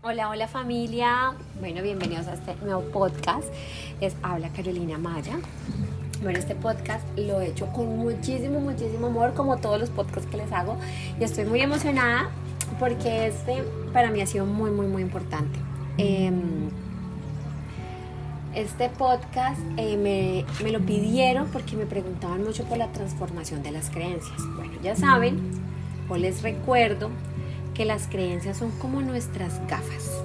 Hola, hola familia. Bueno, bienvenidos a este nuevo podcast. Les habla Carolina Maya. Bueno, este podcast lo he hecho con muchísimo, muchísimo amor, como todos los podcasts que les hago. Y estoy muy emocionada porque este para mí ha sido muy, muy, muy importante. Em, este podcast eh, me, me lo pidieron porque me preguntaban mucho por la transformación de las creencias. Bueno, ya saben, o les recuerdo que las creencias son como nuestras gafas.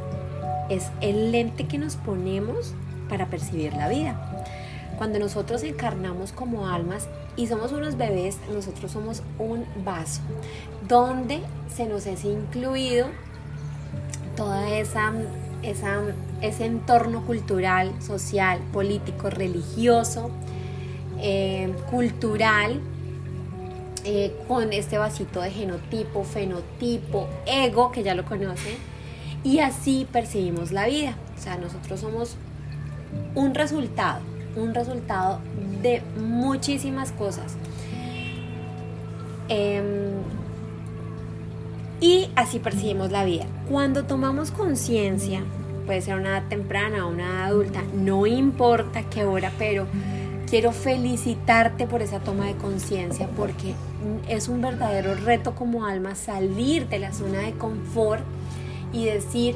Es el lente que nos ponemos para percibir la vida. Cuando nosotros encarnamos como almas y somos unos bebés, nosotros somos un vaso donde se nos es incluido toda esa, esa ese entorno cultural, social, político, religioso, eh, cultural eh, con este vasito de genotipo, fenotipo, ego, que ya lo conocen, y así percibimos la vida. O sea, nosotros somos un resultado, un resultado de muchísimas cosas. Em, y así percibimos la vida. Cuando tomamos conciencia, puede ser una edad temprana o una edad adulta, no importa qué hora, pero quiero felicitarte por esa toma de conciencia porque es un verdadero reto como alma salir de la zona de confort y decir,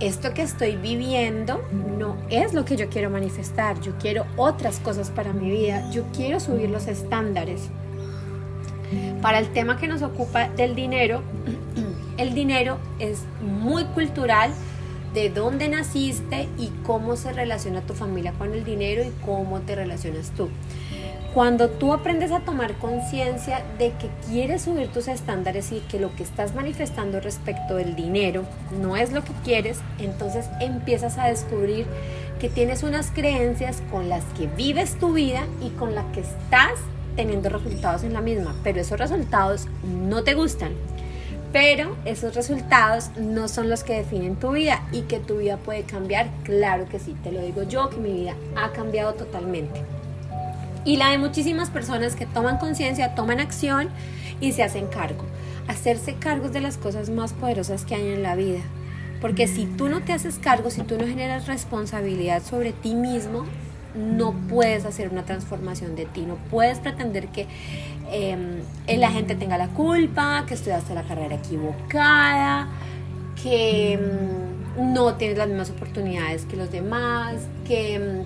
esto que estoy viviendo no es lo que yo quiero manifestar, yo quiero otras cosas para mi vida, yo quiero subir los estándares. Para el tema que nos ocupa del dinero, el dinero es muy cultural, de dónde naciste y cómo se relaciona tu familia con el dinero y cómo te relacionas tú. Cuando tú aprendes a tomar conciencia de que quieres subir tus estándares y que lo que estás manifestando respecto del dinero no es lo que quieres, entonces empiezas a descubrir que tienes unas creencias con las que vives tu vida y con las que estás teniendo resultados en la misma, pero esos resultados no te gustan pero esos resultados no son los que definen tu vida y que tu vida puede cambiar, claro que sí, te lo digo yo, que mi vida ha cambiado totalmente. Y la de muchísimas personas que toman conciencia, toman acción y se hacen cargo. Hacerse cargos de las cosas más poderosas que hay en la vida. Porque si tú no te haces cargo, si tú no generas responsabilidad sobre ti mismo, no puedes hacer una transformación de ti, no puedes pretender que eh, la gente tenga la culpa, que estudiaste la carrera equivocada, que em, no tienes las mismas oportunidades que los demás, que em,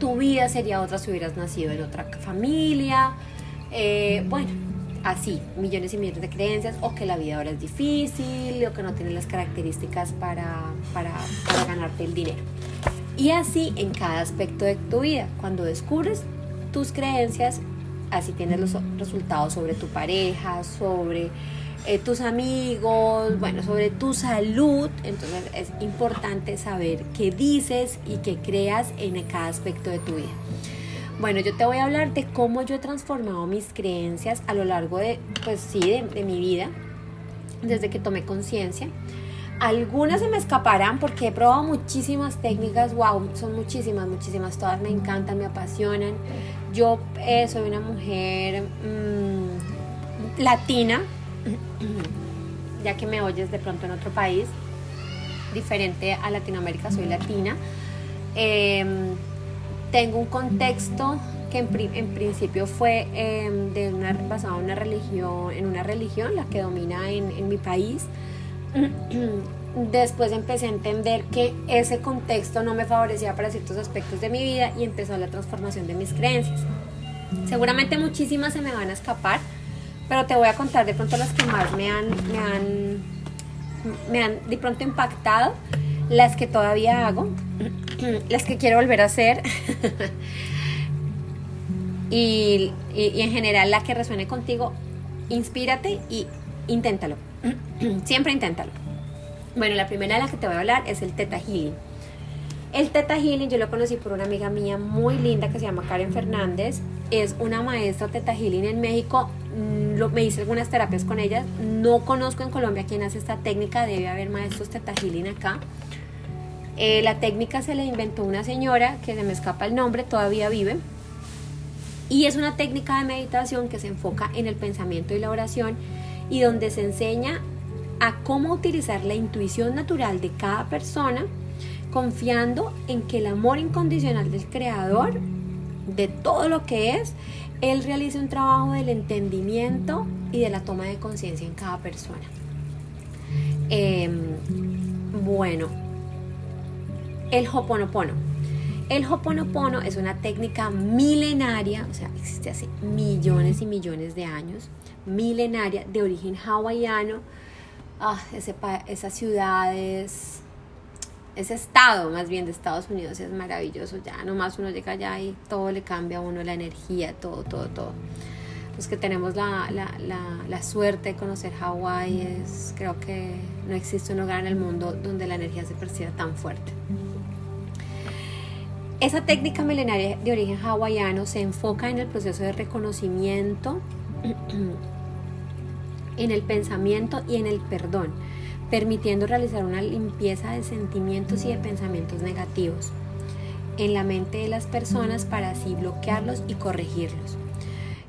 tu vida sería otra si hubieras nacido en otra familia, eh, bueno, así, millones y millones de creencias, o que la vida ahora es difícil, o que no tienes las características para, para ganarte el dinero. Y así en cada aspecto de tu vida, cuando descubres tus creencias, así tienes los resultados sobre tu pareja, sobre eh, tus amigos, bueno, sobre tu salud. Entonces es importante saber qué dices y qué creas en cada aspecto de tu vida. Bueno, yo te voy a hablar de cómo yo he transformado mis creencias a lo largo de, pues sí, de mi vida, desde que tomé conciencia. Algunas se me escaparán porque he probado muchísimas técnicas, wow, son muchísimas, muchísimas, todas me encantan, me apasionan. Yo eh, soy una mujer mm, latina, ya que me oyes de pronto en otro país, diferente a Latinoamérica, soy latina. Em, tengo un contexto que en, principio fue em, de una, basado en una religión, en una religión, la que domina en, en mi país después empecé a entender que ese contexto no me favorecía para ciertos aspectos de mi vida y empezó la transformación de mis creencias. Seguramente muchísimas se me van a escapar, pero te voy a contar de pronto las que más me han, me han, me han de pronto impactado, las que todavía hago, las que quiero volver a hacer y, y en general la que resuene contigo, inspírate y inténtalo. Siempre inténtalo. Bueno, la primera de la que te voy a hablar es el Teta Healing. El Teta Healing yo lo conocí por una amiga mía muy linda que se llama Karen Fernández. Es una maestra Teta Healing en México. Mm, me hice algunas terapias con ella. No conozco en Colombia quién hace esta técnica. Debe haber maestros Teta Healing acá. Eh, la técnica se la inventó una señora que se me escapa el nombre, todavía vive. Y es una técnica de meditación que se enfoca en el pensamiento y la oración y donde se enseña a cómo utilizar la intuición natural de cada persona, confiando en que el amor incondicional del creador, de todo lo que es, él realiza un trabajo del entendimiento y de la toma de conciencia en cada persona. Em, bueno, el Hoponopono. El Hoponopono es una técnica milenaria, o sea, existe hace millones y millones de años, milenaria, de origen hawaiano. Ah, ese, esas ciudades, ese estado más bien de Estados Unidos es maravilloso. Ya nomás uno llega allá y todo le cambia a uno, la energía, todo, todo, todo. Los que tenemos la, la, la, suerte de conocer Hawái, creo que no existe un lugar en el mundo donde la energía se perciba tan fuerte. Esa técnica milenaria de origen hawaiano se enfoca en el proceso de reconocimiento, en el pensamiento y en el perdón, permitiendo realizar una limpieza de sentimientos y de pensamientos negativos en la mente de las personas para así bloquearlos y corregirlos.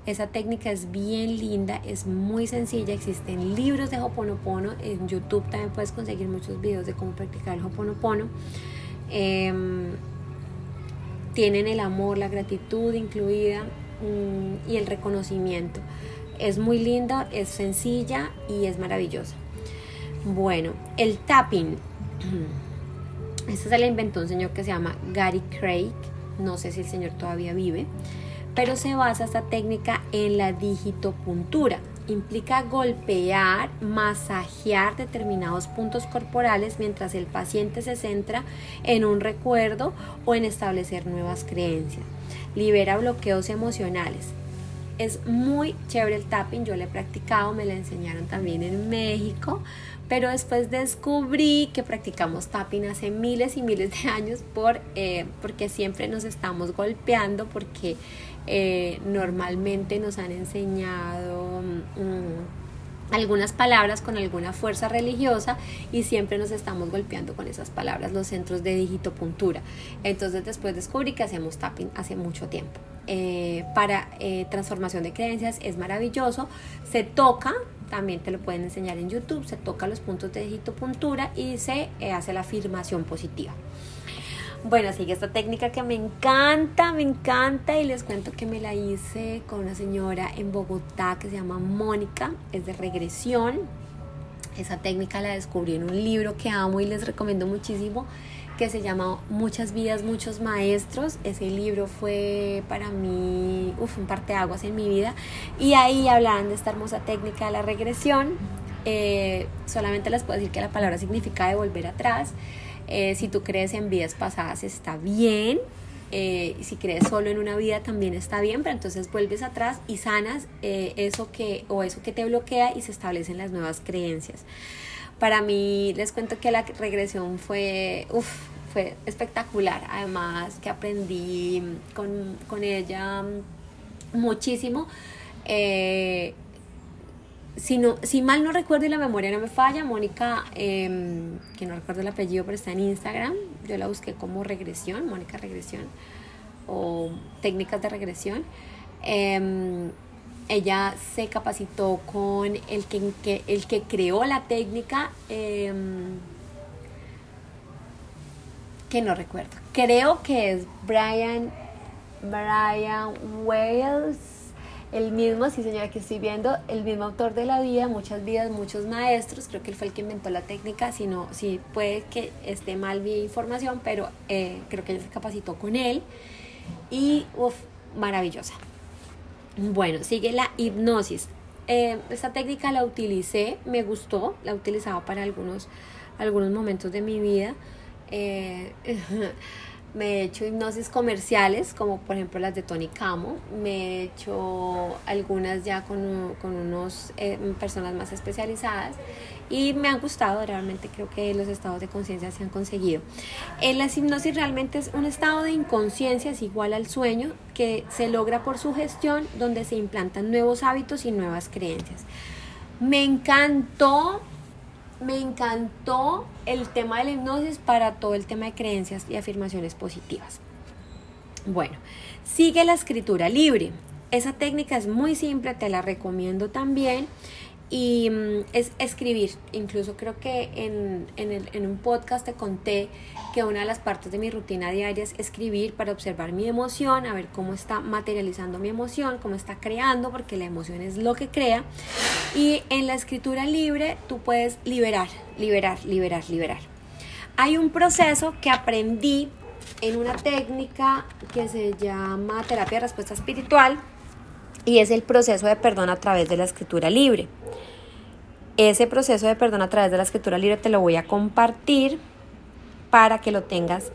Esa técnica es bien linda, es muy sencilla, existen libros de Hoponopono, en YouTube también puedes conseguir muchos videos de cómo practicar el Hoponopono. Em, tienen el amor, la gratitud incluida y el reconocimiento. Es muy linda, es sencilla y es maravillosa. Bueno, el tapping. Este se le inventó un señor que se llama Gary Craig. No sé si el señor todavía vive. Pero se basa esta técnica en la digitopuntura implica golpear, masajear determinados puntos corporales mientras el paciente se centra en un recuerdo o en establecer nuevas creencias. Libera bloqueos emocionales. Es muy chévere el tapping, yo lo he practicado, me lo enseñaron también en México, pero después descubrí que practicamos tapping hace miles y miles de años por, eh, porque siempre nos estamos golpeando, porque eh, normalmente nos han enseñado mm, algunas palabras con alguna fuerza religiosa y siempre nos estamos golpeando con esas palabras los centros de digitopuntura. Entonces después descubrí que hacemos tapping hace mucho tiempo. Eh, para eh, transformación de creencias es maravilloso. Se toca, también te lo pueden enseñar en YouTube, se toca los puntos de digitopuntura y se hace la afirmación positiva. Bueno, sigue esta técnica que me encanta, me encanta y les cuento que me la hice con una señora en Bogotá que se llama Mónica, es de regresión. Esa técnica la descubrí en un libro que amo y les recomiendo muchísimo que se llama Muchas vidas, muchos maestros. Ese libro fue para mí uf, un parteaguas en mi vida y ahí hablaban de esta hermosa técnica de la regresión. Eh, solamente les puedo decir que la palabra significa de volver atrás. Eh, si tú crees en vidas pasadas está bien. Eh, si crees solo en una vida también está bien, pero entonces vuelves atrás y sanas eh, eso que o eso que te bloquea y se establecen las nuevas creencias. Para mí les cuento que la regresión fue, fue espectacular. Además que aprendí con, con ella muchísimo si, si mal no recuerdo y la memoria no me falla, Mónica, em, que no recuerdo el apellido, pero está en Instagram, yo la busqué como regresión, Mónica Regresión, o técnicas de regresión. Em, ella se capacitó con el que, el que creó la técnica, em, que no recuerdo. Creo que es Brian, Brian Wales el mismo, sí señora, que estoy viendo, el mismo autor de la vida, muchas vidas, muchos maestros, creo que él fue el que inventó la técnica, si sí puede que esté mal mi información, pero eh, creo que ella se capacitó con él y, uff, maravillosa. Bueno, sigue la hipnosis. Eh, esta técnica la utilicé, me gustó, la utilizaba para algunos, algunos momentos de mi vida. Eh, Me he hecho hipnosis comerciales, como por ejemplo las de Tony Camo. Me he hecho algunas ya con, con unos eh, personas más especializadas y me han gustado. Realmente creo que los estados de conciencia se han conseguido. En la hipnosis realmente es un estado de inconsciencia, es igual al sueño, que se logra por su gestión, donde se implantan nuevos hábitos y nuevas creencias. Me encantó me encantó el tema de la hipnosis para todo el tema de creencias y afirmaciones positivas. Bueno, sigue la escritura libre. Esa técnica es muy simple, te la recomiendo también y mm, es escribir. Incluso creo que en, en, un podcast te conté que una de las partes de mi rutina diaria es escribir para observar mi emoción, a ver cómo está materializando mi emoción, cómo está creando, porque la emoción es lo que crea. Y en la escritura libre tú puedes liberar, liberar, liberar, liberar. Hay un proceso que aprendí en una técnica que se llama terapia de respuesta espiritual y es el proceso de perdón a través de la escritura libre. Ese proceso de perdón a través de la escritura libre te lo voy a compartir para que lo tengas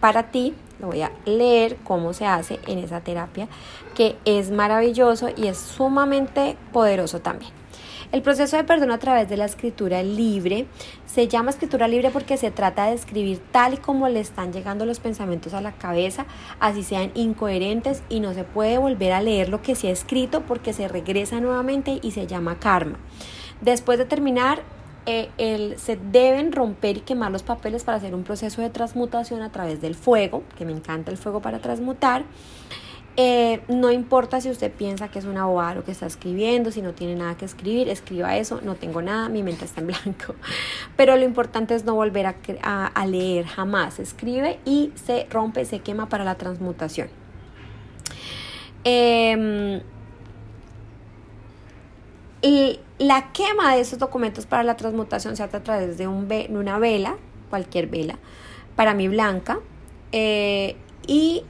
para ti. Lo voy a leer cómo se hace en esa terapia, que es maravilloso y es sumamente poderoso también. El proceso de perdón a través de la escritura libre se llama escritura libre porque se trata de escribir tal y como le están llegando los pensamientos a la cabeza, así sean incoherentes y no se puede volver a leer lo que se ha escrito porque se regresa nuevamente y se llama karma. Después de terminar, eh, se deben romper y quemar los papeles para hacer un proceso de transmutación a través del fuego, que me encanta el fuego para transmutar. Eh, no importa si usted piensa que es una bobada lo que está escribiendo, si no tiene nada que escribir, escriba eso, no tengo nada, mi mente está en blanco. Pero lo importante es no volver a, leer jamás. Escribe y se rompe, se quema para la transmutación. Em, y la quema de esos documentos para la transmutación se hace a través de, un, una vela, cualquier vela, para mí blanca, eh, y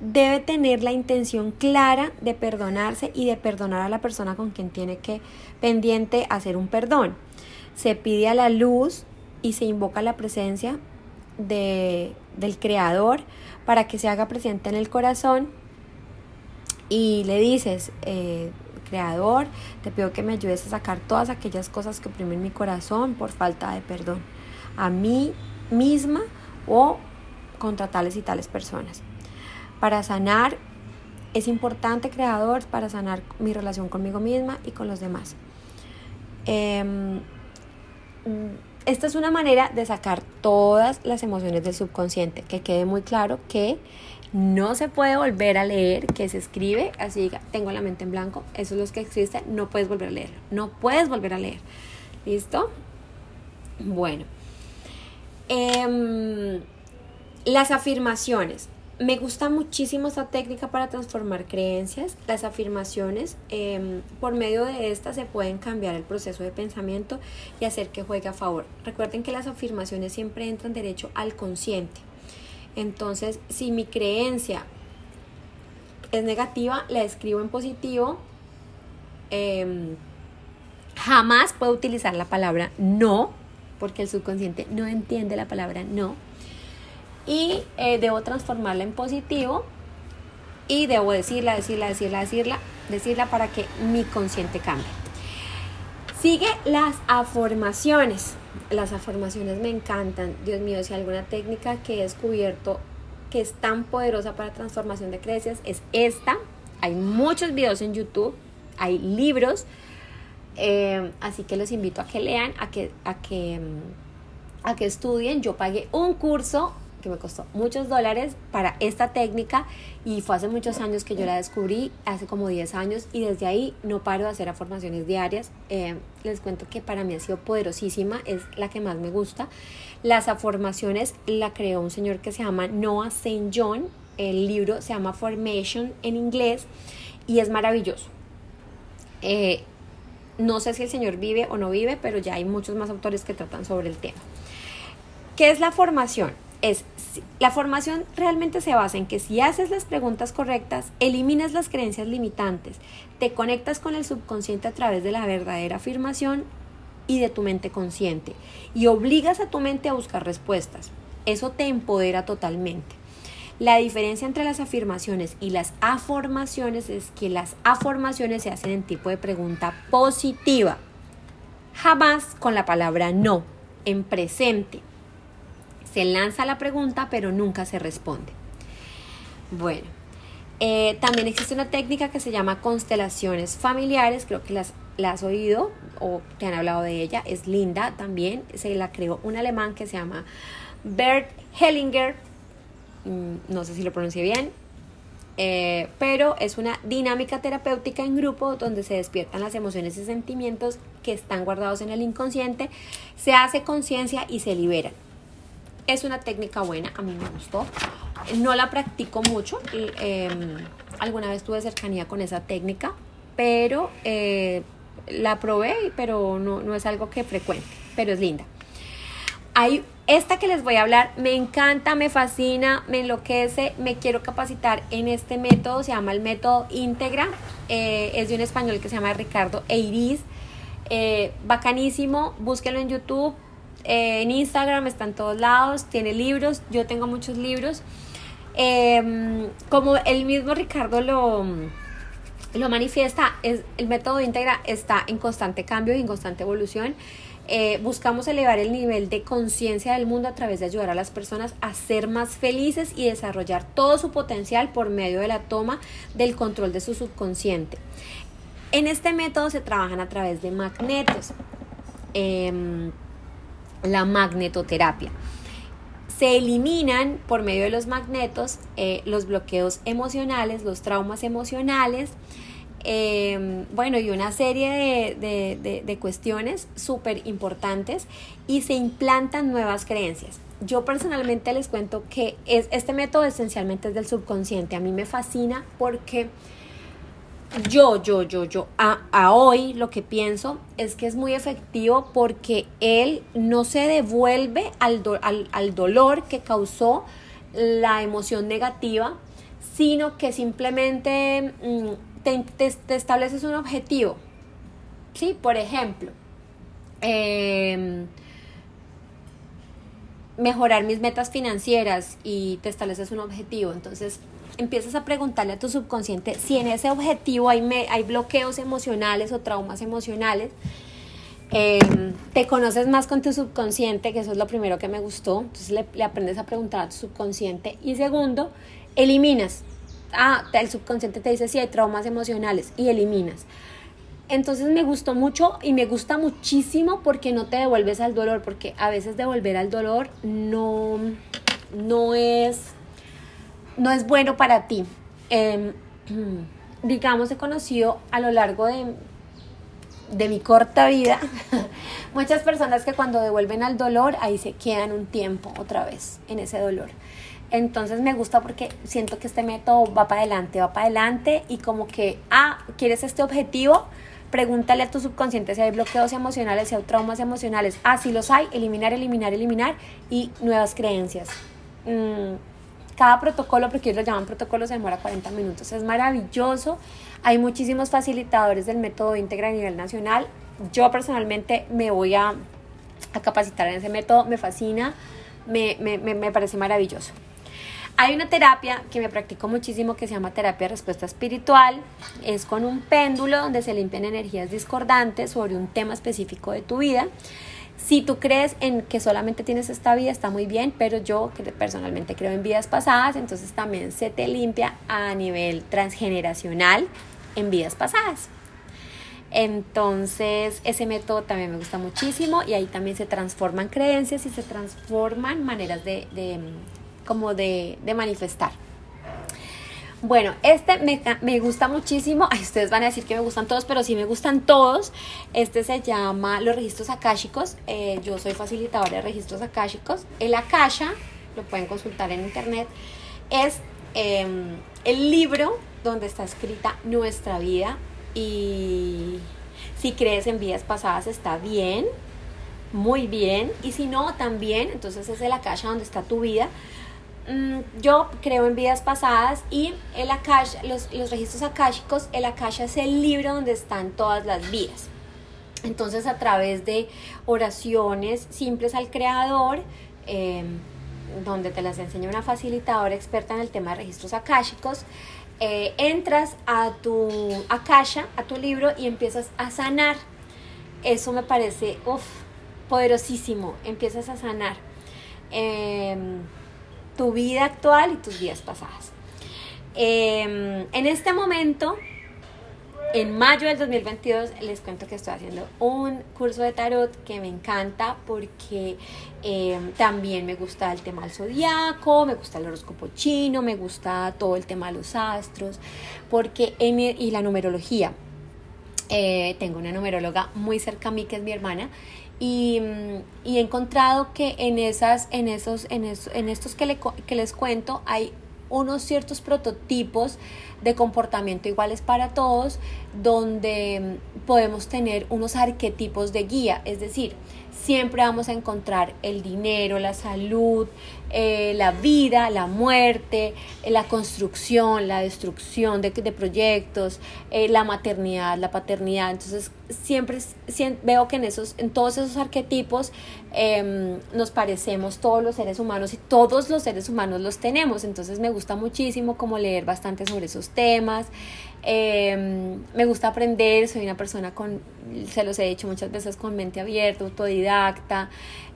debe tener la intención clara de perdonarse y de perdonar a la persona con quien tiene que pendiente hacer un perdón. Se pide a la luz y se invoca la presencia de, del Creador para que se haga presente en el corazón y le dices, eh, Creador, te pido que me ayudes a sacar todas aquellas cosas que oprimen mi corazón por falta de perdón a mí misma o contra tales y tales personas para sanar. Es importante, creador, para sanar mi relación conmigo misma y con los demás. Em, esta es una manera de sacar todas las emociones del subconsciente, que quede muy claro que no se puede volver a leer, que se escribe, así diga, tengo la mente en blanco, eso es lo que existe, no puedes volver a leerlo, no puedes volver a leer. ¿Listo? Bueno. Em, las afirmaciones. Me gusta muchísimo esta técnica para transformar creencias. Las afirmaciones, em, por medio de estas se pueden cambiar el proceso de pensamiento y hacer que juegue a favor. Recuerden que las afirmaciones siempre entran derecho al consciente. Entonces, si mi creencia es negativa, la escribo en positivo. Em, jamás puedo utilizar la palabra no, porque el subconsciente no entiende la palabra no y eh, debo transformarla en positivo y debo decirla, decirla, decirla, decirla, decirla para que mi consciente cambie. Sigue las afirmaciones. Las afirmaciones me encantan. Dios mío, si alguna técnica que he descubierto que es tan poderosa para transformación de creencias es esta. Hay muchos videos en YouTube, hay libros, eh, así que los invito a que lean, a que, a que, mm, a que estudien. Yo pagué un curso que me costó muchos dólares para esta técnica y fue hace muchos años que yo la descubrí, hace como 10 años y desde ahí no paro de hacer afirmaciones diarias. Eh, les cuento que para mí ha sido poderosísima, es la que más me gusta. Las afirmaciones la creó un señor que se llama Noah St. John, el libro se llama Formation en inglés y es maravilloso. Eh, no sé si el señor vive o no vive, pero ya hay muchos más autores que tratan sobre el tema. ¿Qué es la formación? Es la formación realmente se basa en que si haces las preguntas correctas, eliminas las creencias limitantes, te conectas con el subconsciente a través de la verdadera afirmación y de tu mente consciente y obligas a tu mente a buscar respuestas. Eso te empodera totalmente. La diferencia entre las afirmaciones y las afirmaciones es que las afirmaciones se hacen en tipo de pregunta positiva, jamás con la palabra no, en presente se lanza la pregunta, pero nunca se responde. Bueno, eh, también existe una técnica que se llama constelaciones familiares, creo que las, has oído o te han hablado de ella, es linda también, se la creó un alemán que se llama Bert Hellinger, mm, no sé si lo pronuncié bien, eh, pero es una dinámica terapéutica en grupo donde se despiertan las emociones y sentimientos que están guardados en el inconsciente, se hace conciencia y se liberan. Es una técnica buena, a mí me gustó. No la practico mucho, em, alguna vez tuve cercanía con esa técnica, pero eh, la probé, pero no, no es algo que frecuente, pero es linda. Hay esta que les voy a hablar, me encanta, me fascina, me enloquece, me quiero capacitar en este método, se llama el método íntegra, eh, es de un español que se llama Ricardo Eiris, eh, bacanísimo, búsquenlo en YouTube, eh, en Instagram, está en todos lados, tiene libros, yo tengo muchos libros, em, como el mismo Ricardo lo lo manifiesta, es, el método íntegra está en constante cambio y en constante evolución. Eh, buscamos elevar el nivel de conciencia del mundo a través de ayudar a las personas a ser más felices y desarrollar todo su potencial por medio de la toma del control de su subconsciente. En este método se trabajan a través de magnetos, em, la magnetoterapia. Se eliminan por medio de los magnetos eh, los bloqueos emocionales, los traumas emocionales, Em, bueno, y una serie de, cuestiones súper importantes y se implantan nuevas creencias. Yo personalmente les cuento que es, este método esencialmente es del subconsciente. A mí me fascina porque yo, yo, yo, yo, a, hoy lo que pienso es que es muy efectivo porque él no se devuelve al, al dolor que causó la emoción negativa, sino que simplemente mm, te, estableces un objetivo. ¿Sí? Por ejemplo, em, mejorar mis metas financieras y te estableces un objetivo. Entonces empiezas a preguntarle a tu subconsciente si en ese objetivo hay, hay bloqueos emocionales o traumas emocionales. Em, te conoces más con tu subconsciente, que eso es lo primero que me gustó. Entonces le, aprendes a preguntar a tu subconsciente. Y segundo, eliminas ah, el subconsciente te dice si hay traumas emocionales y eliminas. Entonces me gustó mucho y me gusta muchísimo porque no te devuelves al dolor, porque a veces devolver al dolor no, no, es, no es bueno para ti. Em, digamos, he conocido a lo largo de, de mi corta vida muchas personas que cuando devuelven al dolor, ahí se quedan un tiempo otra vez en ese dolor. Entonces me gusta porque siento que este método va para adelante, va para adelante y como que, ah, ¿quieres este objetivo? Pregúntale a tu subconsciente si hay bloqueos emocionales, si hay traumas emocionales. Ah, si los hay, eliminar, eliminar, eliminar y nuevas creencias. Mm, cada protocolo, porque ellos lo llaman protocolo, se demora 40 minutos. Es maravilloso. Hay muchísimos facilitadores del método íntegra a nivel nacional. Yo personalmente me voy a, a capacitar en ese método, me fascina, me, me, me parece maravilloso. Hay una terapia que me practico muchísimo que se llama terapia de respuesta espiritual. Es con un péndulo donde se limpian energías discordantes sobre un tema específico de tu vida. Si tú crees en que solamente tienes esta vida, está muy bien, pero yo personalmente creo en vidas pasadas, entonces también se te limpia a nivel transgeneracional en vidas pasadas. Entonces, ese método también me gusta muchísimo y ahí también se transforman creencias y se transforman maneras de, como de, manifestar. Bueno, este me, gusta muchísimo. Ustedes van a decir que me gustan todos, pero sí me gustan todos. Este se llama los registros akáshicos. Eh, yo soy facilitadora de registros akáshicos. El akasha, lo pueden consultar en internet, es em, el libro donde está escrita nuestra vida. Y si crees en vidas pasadas, está bien, muy bien. Y si no, también. Entonces es el akasha donde está tu vida yo creo en vidas pasadas y el Akasha, los, los registros akáshicos, el Akasha es el libro donde están todas las vidas. Entonces a través de oraciones simples al creador, em, donde te las enseña una facilitadora experta en el tema de registros akáshicos, eh, entras a tu Akasha, a tu libro y empiezas a sanar. Eso me parece poderosísimo, empiezas a sanar. Em, tu vida actual y tus vidas pasadas. Em, en este momento, en mayo del 2022, les cuento que estoy haciendo un curso de tarot que me encanta porque em, también me gusta el tema del zodiaco, me gusta el horóscopo chino, me gusta todo el tema de los astros porque y la numerología. Eh, tengo una numeróloga muy cerca a mí que es mi hermana y, he encontrado que en, esas, en, esos, en, en estos que, que les cuento hay unos ciertos prototipos de comportamiento iguales para todos, donde podemos tener unos arquetipos de guía, es decir, siempre vamos a encontrar el dinero, la salud, eh, la vida, la muerte, eh, la construcción, la destrucción de, proyectos, eh, la maternidad, la paternidad. Entonces, siempre, veo que en, esos, en todos esos arquetipos em, nos parecemos todos los seres humanos y todos los seres humanos los tenemos. Entonces, me gusta muchísimo como leer bastante sobre esos temas. Em, me gusta aprender, soy una persona con, se los he dicho muchas veces, con mente abierta, autodidacta,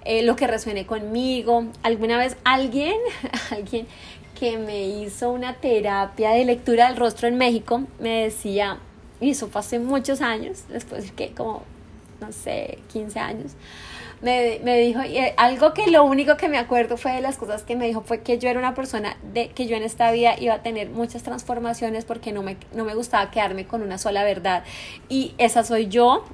eh, lo que resuene conmigo. Alguna vez alguien, alguien que me hizo una terapia de lectura del rostro en México, me decía, y eso fue hace muchos años, después de que como, no sé, 15 años, me, me, dijo, y eh, algo que lo único que me acuerdo fue de las cosas que me dijo fue que yo era una persona de que yo en esta vida iba a tener muchas transformaciones porque no me, no me gustaba quedarme con una sola verdad. Y esa soy yo,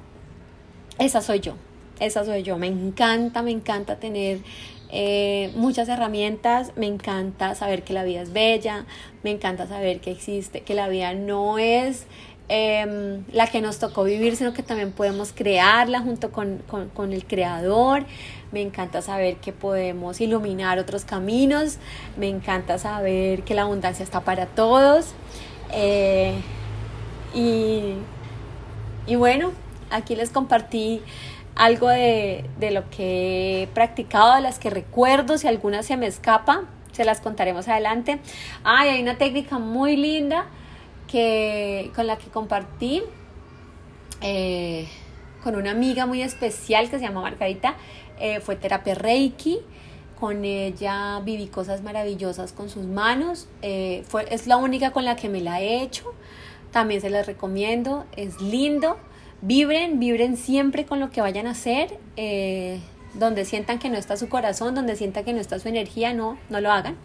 esa soy yo, esa soy yo. Me encanta, me encanta tener eh, muchas herramientas, me encanta saber que la vida es bella, me encanta saber que existe, que la vida no es Em, la que nos tocó vivir, sino que también podemos crearla junto con, el creador. Me encanta saber que podemos iluminar otros caminos. Me encanta saber que la abundancia está para todos. Eh, y, y, bueno, aquí les compartí algo de, de, lo que he practicado, de las que recuerdo, si alguna se me escapa, se las contaremos adelante. Ay, hay una técnica muy linda con la que compartí eh, con una amiga muy especial que se llama Margarita. Eh, fue terapia Reiki. Con ella viví cosas maravillosas con sus manos. Eh, fue, es la única con la que me la he hecho. También se las recomiendo. Es lindo. Vibren, vibren siempre con lo que vayan a hacer donde sientan que no está su corazón, donde sientan que no está su energía, no, no lo hagan.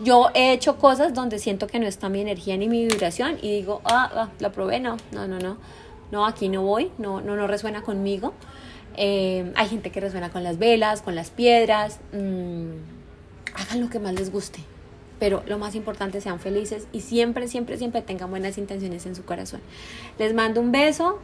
Yo he hecho cosas donde siento que no está mi energía ni mi vibración y digo, ah, ah lo probé, no, no, no, no, no, aquí no voy, no, no, no resuena conmigo. Eh, hay gente que resuena con las velas, con las piedras, mm, hagan lo que más les guste, pero lo más importante sean felices y siempre, siempre, siempre tengan buenas intenciones en su corazón. Les mando un beso.